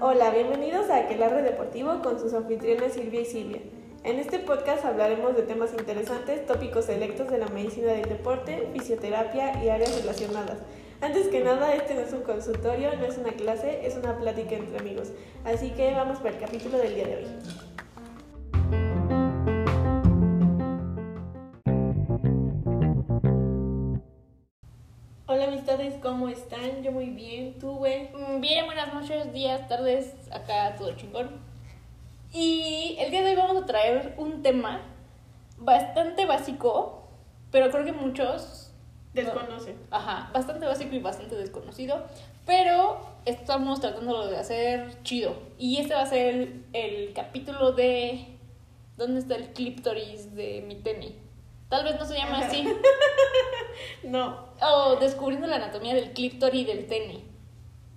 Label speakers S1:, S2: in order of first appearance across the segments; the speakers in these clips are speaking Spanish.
S1: Hola, bienvenidos a Aquelarre Deportivo con sus anfitriones Silvia y Silvia. En este podcast hablaremos de temas interesantes, tópicos selectos de la medicina del deporte, fisioterapia y áreas relacionadas. Antes que nada, este no es un consultorio, no es una clase, es una plática entre amigos. Así que vamos para el capítulo del día de hoy. Bien, ¿tú, güey?
S2: Mm, Bien, buenas noches, días, tardes, acá todo chingón. Y el día de hoy vamos a traer un tema bastante básico, pero creo que muchos...
S1: Desconocen.
S2: Ajá, bastante básico y bastante desconocido, pero estamos tratándolo de hacer chido. Y este va a ser el, el capítulo de... ¿Dónde está el clíptoris de mi tenis? Tal vez no se llama así.
S1: No.
S2: O descubriendo la anatomía del clíptoris del tenis.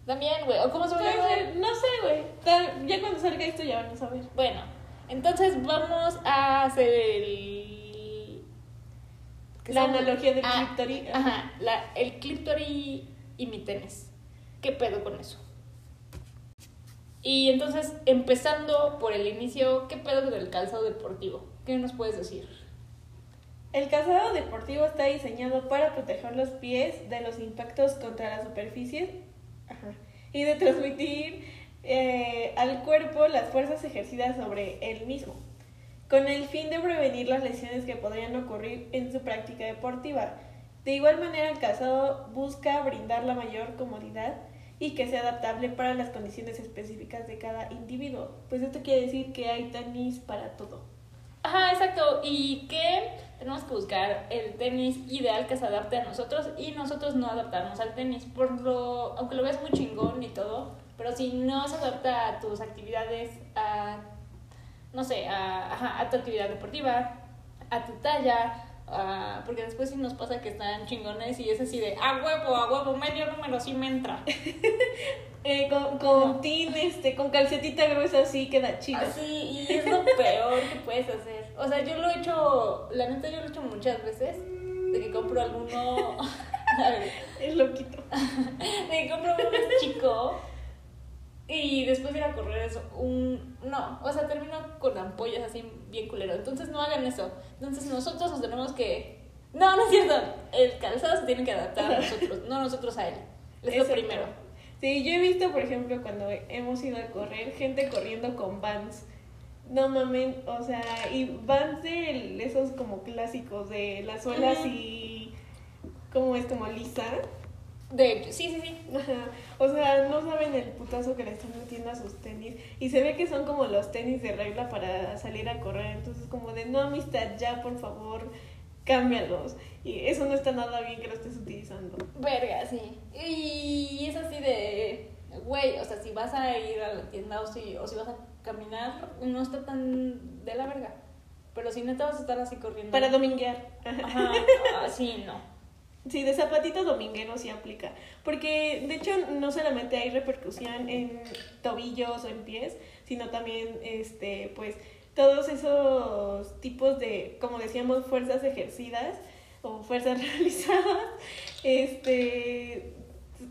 S2: También, güey. ¿O cómo se va a llamar?
S1: No sé, güey. Ya cuando salga esto ya van a saber.
S2: Bueno, entonces vamos a hacer el... ¿qué
S1: La analogía del
S2: Ah,
S1: clíptori.
S2: Ajá, la, el clíptori y mi tenis. ¿Qué pedo con eso? Y entonces, empezando por el inicio, ¿qué pedo con el calzado deportivo? ¿Qué nos puedes decir?
S1: El calzado deportivo está diseñado para proteger los pies de los impactos contra las superficies ajá, y de transmitir eh, al cuerpo las fuerzas ejercidas sobre él mismo, con el fin de prevenir las lesiones que podrían ocurrir en su práctica deportiva. De igual manera, el calzado busca brindar la mayor comodidad y que sea adaptable para las condiciones específicas de cada individuo. Pues esto quiere decir que hay tenis para todo.
S2: Ajá, exacto. Y que tenemos que buscar el tenis ideal que se adapte a nosotros y nosotros no adaptarnos al tenis. Por lo, aunque lo veas muy chingón y todo, pero si no se adapta a tus actividades, a, no sé, a, ajá, a tu actividad deportiva, a tu talla, a- porque después sí nos pasa que están chingones y es así de, a huevo, a huevo, medio número sí me entra.
S1: Eh, con, con tin, este, con calcetita gruesa así queda chido.
S2: Así, y es lo peor que puedes hacer. O sea, yo lo he hecho, la neta yo lo he hecho muchas veces, de que compro alguno, a ver,
S1: Es loquito.
S2: de que compro uno chico y después de ir a correr eso, un, no, o sea, termino con ampollas así bien culero. Entonces no hagan eso. Entonces nosotros nos tenemos que, no, no es cierto, el calzado se tiene que adaptar a nosotros, no nosotros a él. Es lo primero.
S1: Sí, yo he visto, por ejemplo, cuando hemos ido a correr, gente corriendo con Vans. No mamen, o sea, y Vans de esos como clásicos, de las suelas
S2: Ujú.
S1: y. ¿Cómo es? Como lisa.
S2: De hecho, sí, sí, sí.
S1: O sea, no saben el putazo que le están metiendo a sus tenis. Y se ve que son como los tenis de regla para salir a correr. Entonces, como de no, amistad, ya por favor, cámbialos. Y eso no está nada bien que lo estés utilizando.
S2: Verga, sí. Y es así de, güey, o sea, si vas a ir a la tienda o si, o si vas a caminar, no está tan de la verga. Pero si neta vas a estar así corriendo.
S1: Para dominguear.
S2: Ajá, así no.
S1: Sí, de zapatito dominguero sí aplica. Porque de hecho no solamente hay repercusión en tobillos o en pies, sino también este pues todos esos tipos de, como decíamos, fuerzas ejercidas o fuerzas realizadas, este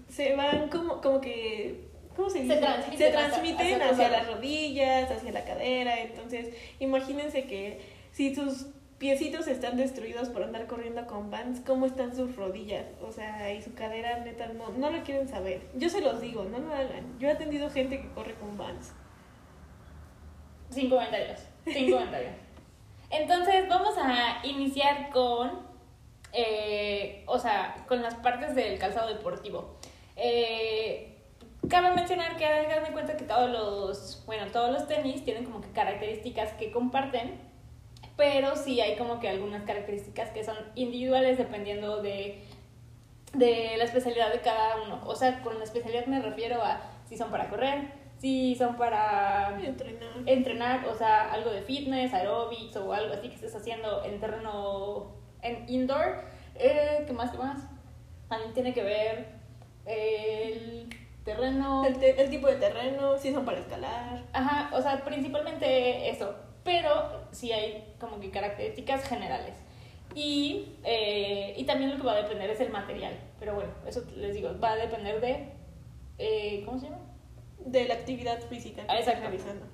S1: se van como, como que ¿cómo se dice?
S2: transmiten
S1: se
S2: hacia-
S1: transmiten
S2: hacia
S1: hacia, las rodillas, hacia la cadera, entonces imagínense que si sus piecitos están destruidos por andar corriendo con Vans, ¿cómo están sus rodillas? O sea, y su cadera, neta, no, no lo quieren saber. Yo se los digo, no lo hagan. Yo he atendido gente que corre con Vans.
S2: Sin comentarios. Sin comentarios. Entonces, vamos a iniciar con. eh, o sea, con las partes del calzado deportivo. Eh, cabe mencionar que hagan de cuenta que todos los. Bueno, todos los tenis tienen como que características que comparten. Pero sí hay como que algunas características que son individuales dependiendo de, de la especialidad de cada uno. O sea, con la especialidad me refiero a si son para correr, si son para
S1: Entrenar.
S2: entrenar, o sea, algo de fitness, aerobics o algo así que estés haciendo en terreno, en indoor. Eh, ¿Qué más? ¿Qué más? También tiene que ver el terreno.
S1: El, te- el tipo de terreno, si son para escalar.
S2: Ajá, o sea, principalmente eso. Pero sí hay como que características generales. Y, eh, y también lo que va a depender es el material. Pero bueno, eso les digo, va a depender de... eh, ¿Cómo se llama?
S1: De la actividad física que
S2: exacto.
S1: realizando.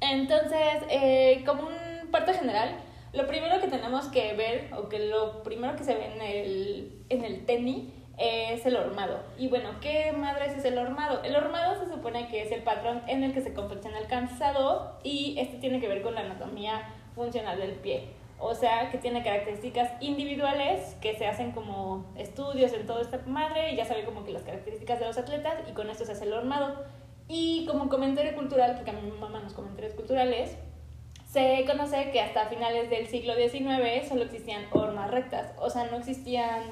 S2: Entonces, eh, como un parte general, lo primero que tenemos que ver, o que lo primero que se ve en el, en el tenis, es el hormado. Y bueno, ¿qué madres es el hormado? El hormado se supone que es el patrón en el que se confecciona el calzado y este tiene que ver con la anatomía funcional del pie. O sea, que tiene características individuales que se hacen como estudios en toda esta madre y ya sabe como que las características de los atletas y con esto se hace el hormado. Y como comentario cultural, porque a mi mamá los comentarios culturales, se conoce que hasta finales del siglo XIX solo existían hormas rectas, o sea, no existían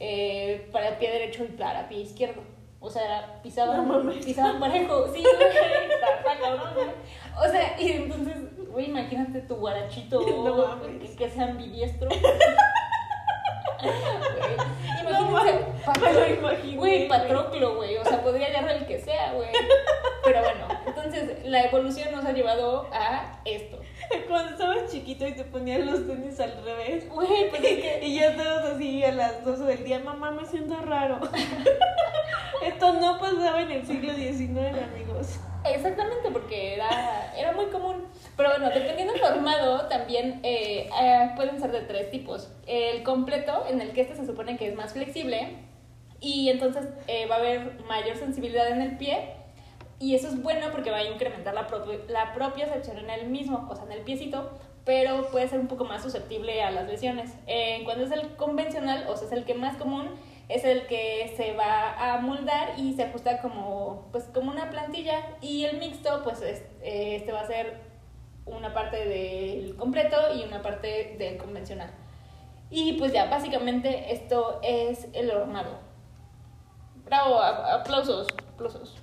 S2: eh, para el pie derecho y para pie izquierdo. O sea, pisaban,
S1: No
S2: pisaban parejo, sí. O sea, y entonces, güey, imagínate tu guarachito
S1: No
S2: que, que sea ambidiestro. Güey,
S1: No
S2: Güey. Patroclo, güey. O sea, podría agarrar el que sea, güey. Pero bueno, entonces la evolución nos ha llevado a esto.
S1: Cuando estabas chiquito y te ponían los tenis al revés.
S2: Güey, pues es que.
S1: Y ya todos así a las 12 del día, mamá, me siento raro. Esto no pasaba en el siglo XIX, amigos.
S2: Exactamente, porque era, era muy común. Pero bueno, dependiendo del formado, también eh, eh, pueden ser de tres tipos. El completo, en el que este se supone que es más flexible y entonces eh, va a haber mayor sensibilidad en el pie. Y eso es bueno porque va a incrementar la, propio- la propiocepción en el mismo, o sea, en el piecito, pero puede ser un poco más susceptible a las lesiones. Eh, cuando es el convencional, o sea, es el que más común, es el que se va a moldar y se ajusta como, pues, como una plantilla. Y el mixto, pues, es- eh, este va a ser una parte del completo y una parte del convencional. Y pues ya, básicamente esto es el hormado. Bravo, aplausos, aplausos.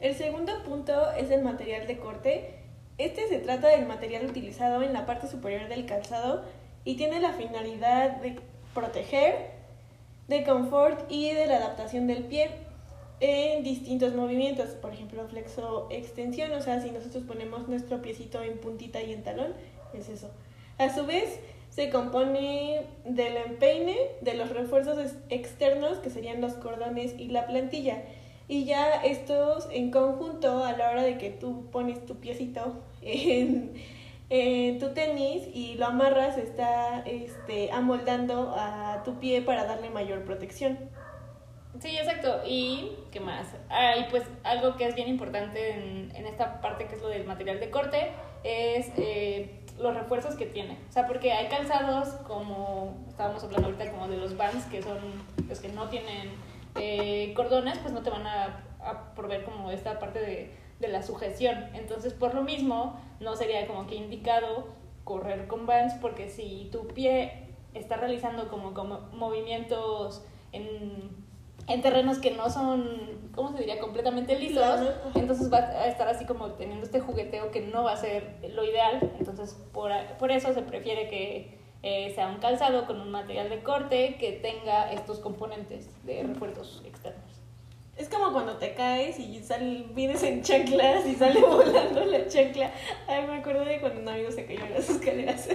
S1: El segundo punto es el material de corte. Este se trata del material utilizado en la parte superior del calzado y tiene la finalidad de proteger, de confort y de la adaptación del pie en distintos movimientos, por ejemplo, flexo extensión, o sea, si nosotros ponemos nuestro piecito en puntita y en talón, es eso. A su vez, se compone del empeine, de los refuerzos ex- externos, que serían los cordones y la plantilla. Y ya estos en conjunto, a la hora de que tú pones tu piecito en, en tu tenis y lo amarras, está este, amoldando a tu pie para darle mayor protección.
S2: Sí, exacto. ¿Y qué más? Ah, y pues algo que es bien importante en, en esta parte que es lo del material de corte es eh, los refuerzos que tiene. O sea, porque hay calzados como estábamos hablando ahorita como de los Vans que son los que no tienen eh, cordones, pues no te van a, a proveer como esta parte de, de la sujeción. Entonces, por lo mismo, no sería como que indicado correr con Vans porque si tu pie está realizando como, como movimientos en en terrenos que no son, ¿cómo se diría?, completamente lisos, entonces va a estar así como teniendo este jugueteo que no va a ser lo ideal, entonces por, por eso se prefiere que eh, sea un calzado con un material de corte que tenga estos componentes de refuerzos externos.
S1: Es como cuando te caes y sal, vienes en chanclas y sale volando la chancla. Ay, me acuerdo de cuando un amigo se cayó en las escaleras.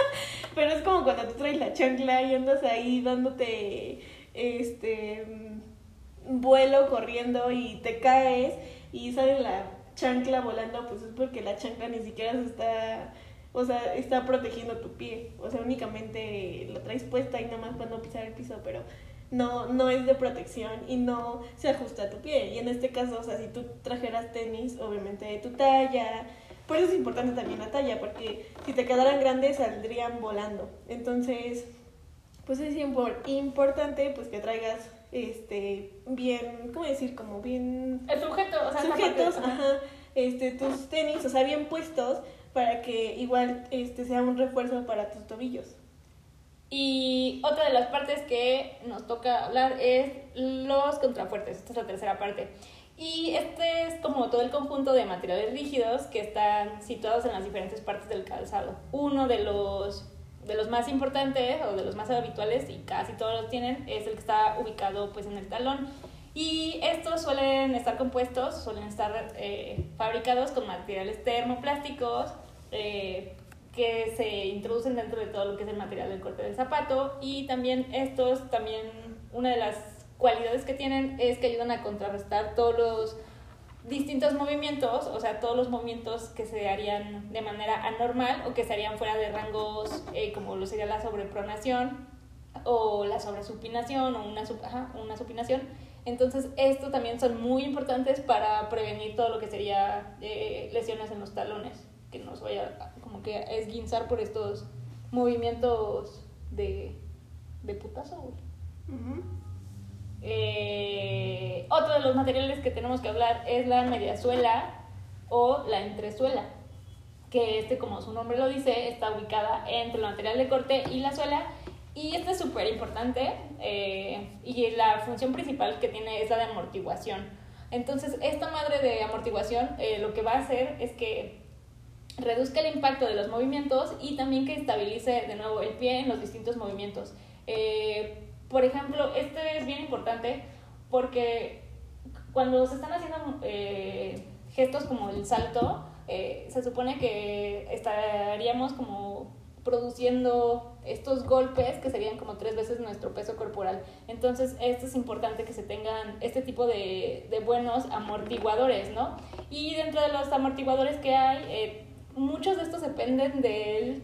S1: Pero es como cuando tú traes la chancla y andas ahí dándote este mm, vuelo corriendo y te caes y sale la chancla volando, pues es porque la chancla ni siquiera se está, o sea, está protegiendo tu pie. O sea, únicamente lo traes puesta y nada más para no pisar el piso, pero no, no es de protección y no se ajusta a tu pie. Y en este caso, o sea, si tú trajeras tenis, obviamente de tu talla, por eso es importante también la talla, porque si te quedaran grandes saldrían volando. Entonces, pues es impor- importante pues que traigas este bien, ¿cómo decir? Como bien
S2: El sujeto, o sea,
S1: sujetos, ajá, este tus tenis, o sea, bien puestos para que igual este sea un refuerzo para tus tobillos.
S2: Y otra de las partes que nos toca hablar es los contrafuertes. Esta es la tercera parte. Y este es como todo el conjunto de materiales rígidos que están situados en las diferentes partes del calzado. Uno de los, de los más importantes o de los más habituales, y casi todos los tienen, es el que está ubicado pues, en el talón. Y estos suelen estar compuestos, suelen estar eh, fabricados con materiales termoplásticos, eh, que se introducen dentro de todo lo que es el material del corte del zapato y también estos, también una de las cualidades que tienen es que ayudan a contrarrestar todos los distintos movimientos, o sea, todos los movimientos que se harían de manera anormal o que se harían fuera de rangos eh, como lo sería la sobrepronación o la sobresupinación o una, una supinación. Entonces, esto también son muy importantes para prevenir todo lo que sería eh, lesiones en los talones, que nos vaya como que a esguinzar por estos movimientos de, de putazo. Eh, otro de los materiales que tenemos que hablar es la mediasuela o la entresuela, que este, como su nombre lo dice, está ubicada entre el material de corte y la suela. Y este es súper importante eh, y la función principal que tiene es la de amortiguación. Entonces, esta madre de amortiguación eh, lo que va a hacer es que reduzca el impacto de los movimientos y también que estabilice de nuevo el pie en los distintos movimientos. Eh, por ejemplo, este es bien importante porque cuando se están haciendo eh, gestos como el salto, eh, se supone que estaríamos como produciendo estos golpes que serían como tres veces nuestro peso corporal. Entonces, esto es importante que se tengan este tipo de, buenos amortiguadores, ¿no? Y dentro de los amortiguadores que hay, muchos de estos dependen de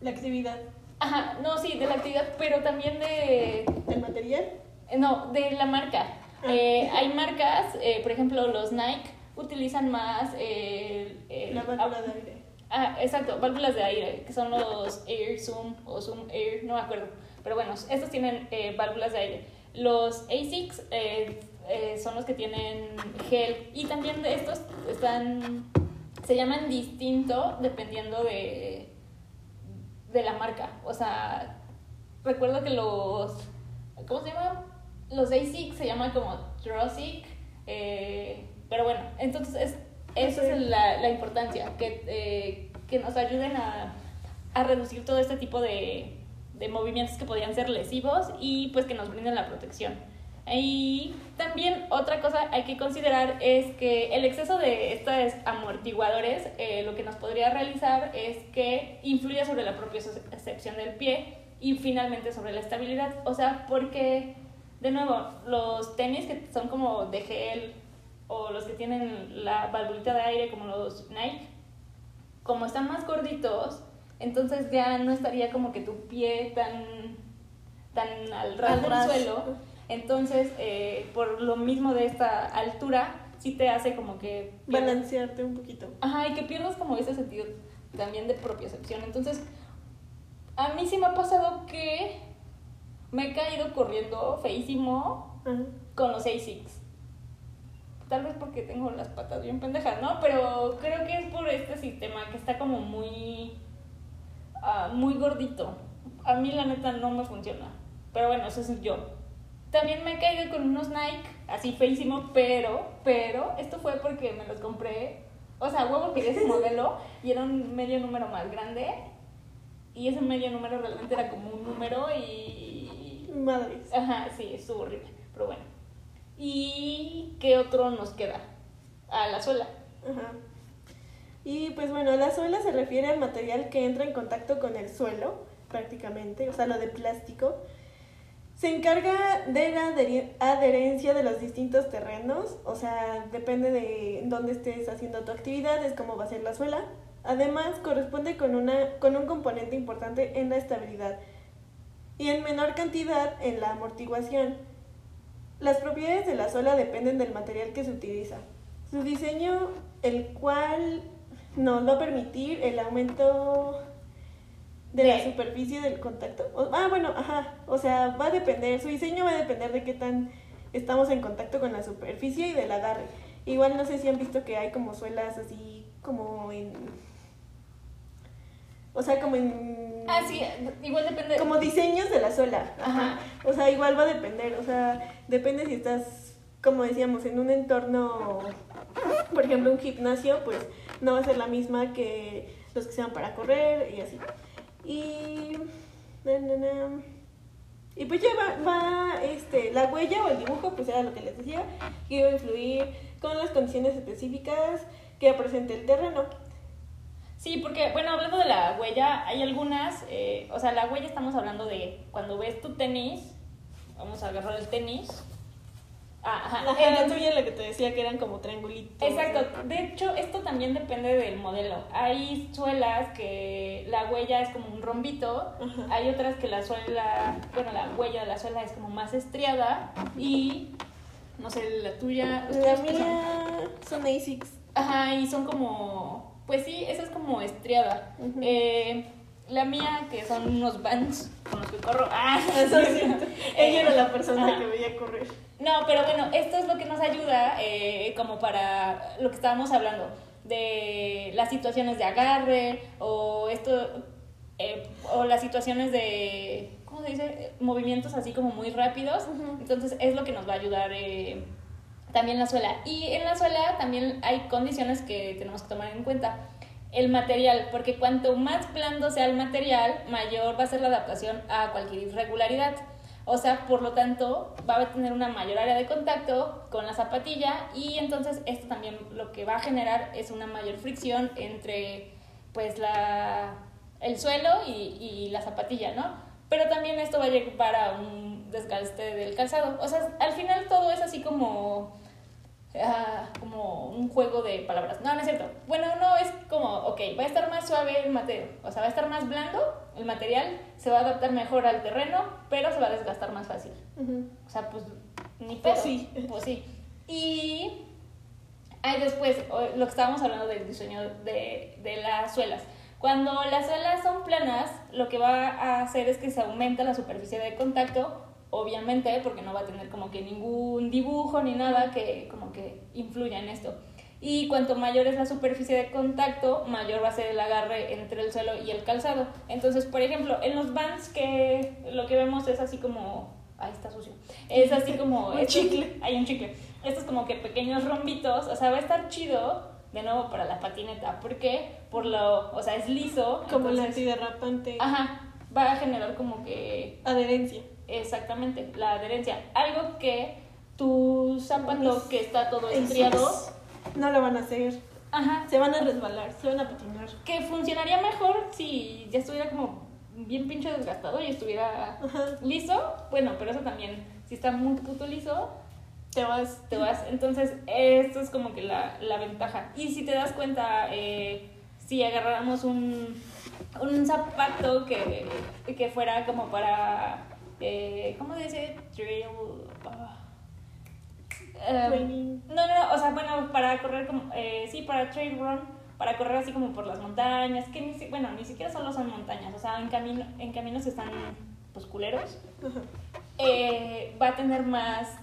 S1: La actividad.
S2: Ajá, no, sí, de la actividad, pero también de...
S1: ¿Del material?
S2: Eh, no, de la marca.
S1: Ah.
S2: Eh, hay marcas, eh, por ejemplo, los Nike utilizan más... el-
S1: La válvula de aire.
S2: Ah, exacto, válvulas de aire, que son los Air Zoom o Zoom Air, no me acuerdo. Pero bueno, estos tienen eh, válvulas de aire. Los ASICs eh, eh, son los que tienen gel y también de estos están, se llaman distinto dependiendo de, de la marca. O sea, recuerdo que los, ¿cómo se llama? Los ASICs se llaman como Trosic, eh, pero bueno, entonces es, esa es la, la importancia, que, eh, que nos ayuden a, a reducir todo este tipo de, de movimientos que podrían ser lesivos y pues que nos brinden la protección. Y también otra cosa hay que considerar es que el exceso de estos amortiguadores eh, lo que nos podría realizar es que influya sobre la propia excepción del pie y finalmente sobre la estabilidad. O sea, porque, de nuevo, los tenis que son como de gel o los que tienen la valvulita de aire como los Nike, como están más gorditos, entonces ya no estaría como que tu pie tan, tan al ras del suelo. Entonces, eh, por lo mismo de esta altura, sí te hace como que... pierdas-
S1: Balancearte un poquito.
S2: Ajá, y que pierdas como ese sentido también de propiocepción. Entonces, a mí sí me ha pasado que me he caído corriendo feísimo
S1: Ajá.
S2: con los ASICs. Tal vez porque tengo las patas bien pendejas, ¿no? Pero creo que es por este sistema que está como muy. ah, muy gordito. A mí, la neta, no me funciona. Pero bueno, eso es yo. También me he caído con unos Nike, así feísimo, pero, pero, esto fue porque me los compré. O sea, huevo quería ese modelo y era un medio número más grande. Y ese medio número realmente era como un número y.
S1: Madres.
S2: Ajá, sí, estuvo horrible, pero bueno. ¿Y qué otro nos queda? A la suela.
S1: Ajá. Y pues bueno, la suela se refiere al material que entra en contacto con el suelo, prácticamente, o sea, lo de plástico. Se encarga de la adherencia de los distintos terrenos, o sea, depende de dónde estés haciendo tu actividad, es cómo va a ser la suela. Además, corresponde con, una, con un componente importante en la estabilidad y en menor cantidad en la amortiguación. Las propiedades de la suela dependen del material que se utiliza. Su diseño, el cual nos va a permitir el aumento de la superficie del contacto. O- ah, bueno, ajá. O sea, va a depender, su diseño va a depender de qué tan estamos en contacto con la superficie y del agarre. Igual no sé si han visto que hay como suelas así como en... O sea, como en...
S2: Ah, sí, igual depende.
S1: Como diseños de la suela.
S2: Ajá.
S1: O sea, igual va a depender. O sea, depende si estás, como decíamos, en un entorno, por ejemplo, un gimnasio, pues no va a ser la misma que los que sean para correr y así. Y. na, na. Y pues ya va, va, este, la huella o el dibujo, pues era lo que les decía, que iba a influir con las condiciones específicas que presente el terreno.
S2: Sí, porque, bueno, hablando de la huella, hay algunas, eh, o sea, la huella estamos hablando de cuando ves tu tenis, vamos a agarrar el tenis. Ajá,
S1: Ajá, la tuya la que te decía que eran como triangulitos.
S2: Exacto. De hecho, esto también depende del modelo. Hay suelas que la huella es como un rombito.
S1: Ajá.
S2: Hay otras que la suela, bueno, la huella de la suela es como más estriada. Y, no sé, la tuya.
S1: La mía son ASICs.
S2: Ajá, y son como. Pues sí, esa es como estriada. Eh, la mía, que son unos bands que corro. Ah,
S1: Eso es cierto. Ella era la persona
S2: Ajá.
S1: que veía correr.
S2: No, pero bueno, esto es lo que nos ayuda eh, como para lo que estábamos hablando, de las situaciones de agarre o esto, eh, o las situaciones de, ¿cómo se dice? Movimientos así como muy rápidos. Entonces es lo que nos va a ayudar eh, también la suela. Y en la suela también hay condiciones que tenemos que tomar en cuenta. El material, porque cuanto más blando sea el material, mayor va a ser la adaptación a cualquier irregularidad. O sea, por lo tanto, va a tener una mayor área de contacto con la zapatilla y entonces esto también lo que va a generar es una mayor fricción entre pues la, el suelo y, y la zapatilla, ¿no? Pero también esto va a llevar a un desgaste del calzado. O sea, al final todo es así como ah, como un juego de palabras. No, no es cierto. Bueno, no, es como, ok, va a estar más suave el material, o sea, va a estar más blando el material, se va a adaptar mejor al terreno, pero se va a desgastar más fácil. O sea, pues ni
S1: Pues
S2: pedo.
S1: sí.
S2: Pues sí. Y hay después, lo que estábamos hablando del diseño de, de las suelas. Cuando las suelas son planas, lo que va a hacer es que se aumenta la superficie de contacto, obviamente, porque no va a tener como que ningún dibujo ni nada que como que influya en esto. Y cuanto mayor es la superficie de contacto, mayor va a ser el agarre entre el suelo y el calzado. Entonces, por ejemplo, en los bands que lo que vemos es así como... Ahí está sucio. Es así como...
S1: Un
S2: estos-
S1: chicle.
S2: Hay un chicle. Estos como que pequeños rombitos. O sea, va a estar chido de nuevo para la patineta. ¿Por qué? Por lo... O sea, es liso.
S1: Como el
S2: entonces-
S1: antiderrapante.
S2: Ajá. Va a generar como que
S1: Adherencia.
S2: Exactamente, la adherencia. Algo que tu zapato que está todo estriado,
S1: No lo van a hacer.
S2: ajá,
S1: Se van a resbalar, se van a patinar.
S2: que funcionaría mejor si ya estuviera como bien pinche desgastado y estuviera
S1: Ajá.
S2: liso. Bueno, pero eso también, si está muy puto liso,
S1: Te vas.
S2: te vas. Entonces, esto es como que la, la ventaja. Y si te das cuenta, eh, si agarráramos un, un zapato que, que fuera como para, eh, ¿cómo se dice? Trail. ah. Em, no, no, o sea, bueno, para correr como, eh, sí, para trail run, para correr así como por las montañas, que ni, bueno, ni siquiera solo son montañas, o sea, en, camino, en caminos que están, pues, culeros, eh, va a tener más,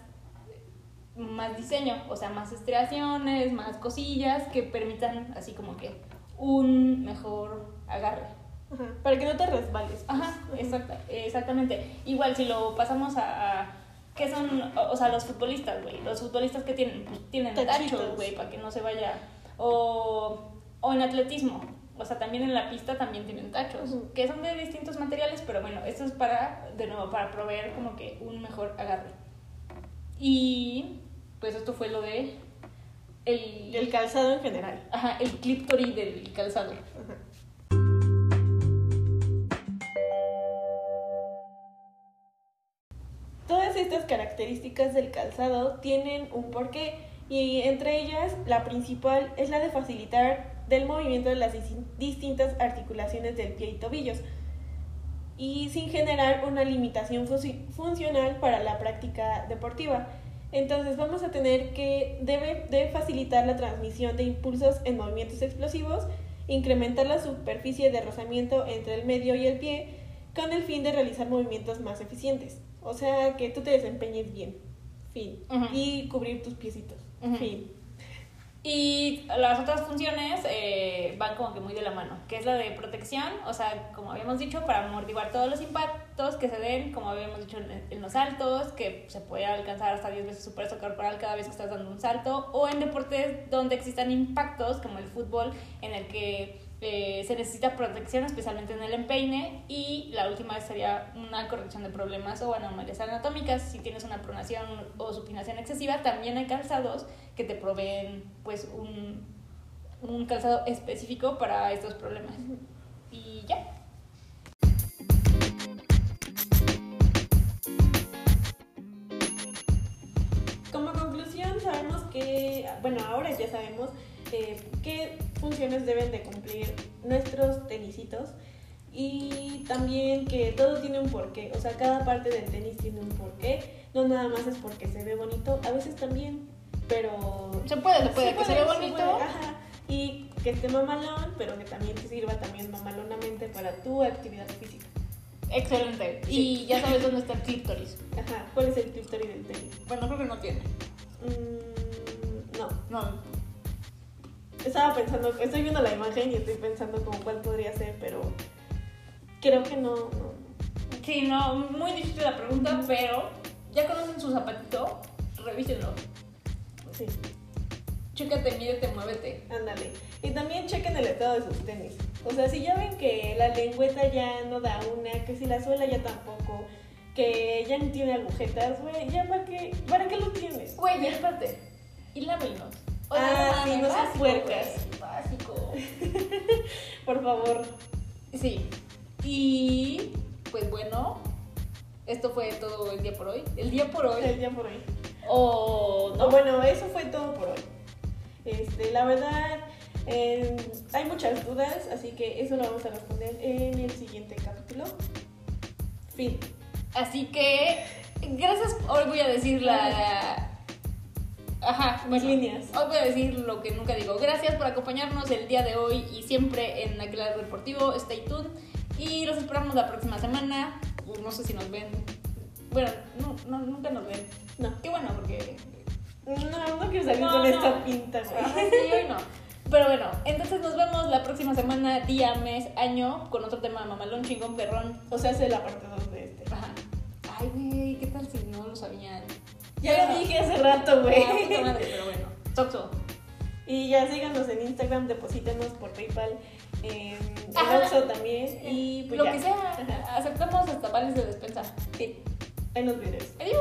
S2: más diseño, o sea, más estriaciones, más cosillas que permitan así como que un mejor agarre.
S1: Ajá. Para que no te resbales. pues.
S2: Ajá, exacta, exactamente. Igual si lo pasamos a, a- ¿qué son? O, o sea, los futbolistas, güey. Los futbolistas que tienen, pues, tienen tachos, güey, para que no se vaya. O, o en atletismo. O sea, también en la pista también tienen tachos, que son de distintos materiales, pero bueno, esto es para, de nuevo, para proveer como que un mejor agarre. Y pues esto fue lo de el,
S1: El calzado en general.
S2: ajá, el cliptory del calzado.
S1: Todas estas características del calzado tienen un porqué y entre ellas la principal es la de facilitar del movimiento de las dis- distintas articulaciones del pie y tobillos y sin generar una limitación funci- funcional para la práctica deportiva. Entonces vamos a tener que debe, debe facilitar la transmisión de impulsos en movimientos explosivos, incrementar la superficie de rozamiento entre el medio y el pie con el fin de realizar movimientos más eficientes. O sea, que tú te desempeñes bien. Fin. Y cubrir tus piecitos. Fin.
S2: Y las otras funciones eh, van como que muy de la mano, que es la de protección, o sea, como habíamos dicho, para amortiguar todos los impactos que se den, como habíamos dicho en, en los saltos, que se puede alcanzar hasta 10 veces su peso corporal cada vez que estás dando un salto, o en deportes donde existan impactos, como el fútbol, en el que eh, se necesita protección, especialmente en el empeine, y la última sería una corrección de problemas o anomalias anatómicas. Si tienes una pronación o supinación excesiva, también hay calzados que te proveen pues un, un calzado específico para estos problemas. Y ya.
S1: Como conclusión, sabemos que, bueno, ahora ya sabemos eh, qué funciones deben de cumplir nuestros tenisitos y también que todo tiene un porqué, o sea, cada parte del tenis tiene un porqué, no nada más es porque se ve bonito, a veces también, pero...
S2: Se puede, se puede, que se
S1: se
S2: bonito.
S1: puede, ajá, y que esté mamalón, pero que también te sirva también mamalonamente para tu actividad física.
S2: Excelente. Y ya sabes dónde está el clítoris.
S1: Ajá, ¿cuál es el clítoris del tenis?
S2: Bueno, creo que no tiene.
S1: Mm, no,
S2: No.
S1: Estaba pensando, estoy viendo la imagen y estoy pensando como cuál podría ser, pero creo que no, no.
S2: Sí, no, muy difícil la pregunta, pero ya conocen su zapatito, revísenlo.
S1: Sí,
S2: Chécate, mídete, muévete.
S1: ándale. Y también chequen el estado de sus tenis. O sea, si ya ven que la lengüeta ya no da una, que si la suela ya tampoco, que ya no tiene agujetas, güey, ya para qué, ¿para qué lo tienes?
S2: Güey, espérate. Y lávenlos.
S1: Ah, sí, no seas puercas.
S2: Básico.
S1: Por favor.
S2: Sí. Y pues bueno, esto fue todo el día por hoy. El día por hoy.
S1: El día por hoy.
S2: O no.
S1: No, bueno, eso fue todo por hoy. Este, la verdad, eh, hay muchas dudas, así que eso lo vamos a responder en el siguiente capítulo. Fin.
S2: Así que, gracias. Hoy voy a decir la. Ajá, bueno.
S1: líneas.
S2: Hoy voy a decir lo que nunca digo. Gracias por acompañarnos el día de hoy y siempre en aquel lado deportivo. Stay tuned. Y los esperamos la próxima semana. Uh, No sé si nos ven. Bueno, no, no, nunca nos ven.
S1: No.
S2: Qué bueno, porque.
S1: No, no quiero salir
S2: No,
S1: con
S2: no.
S1: esta pinta,
S2: Ajá,
S1: güey.
S2: sí, hoy no. Pero bueno, entonces nos vemos la próxima semana, día, mes, año, con otro tema mamalón, chingón, perrón.
S1: O sea, hace la parte 2 de este.
S2: Ajá. Ay, güey, ¿qué tal si no lo sabían?
S1: Ya lo dije hace rato,
S2: Ah,
S1: güey.
S2: pero bueno. Soxo.
S1: Y ya síganos en Instagram, deposítenos por PayPal, en
S2: Ajá.
S1: Oxxo también. Y pues
S2: lo
S1: ya.
S2: que sea,
S1: Ajá.
S2: aceptamos hasta vales de despensa.
S1: Sí, en los videos.
S2: Adiós.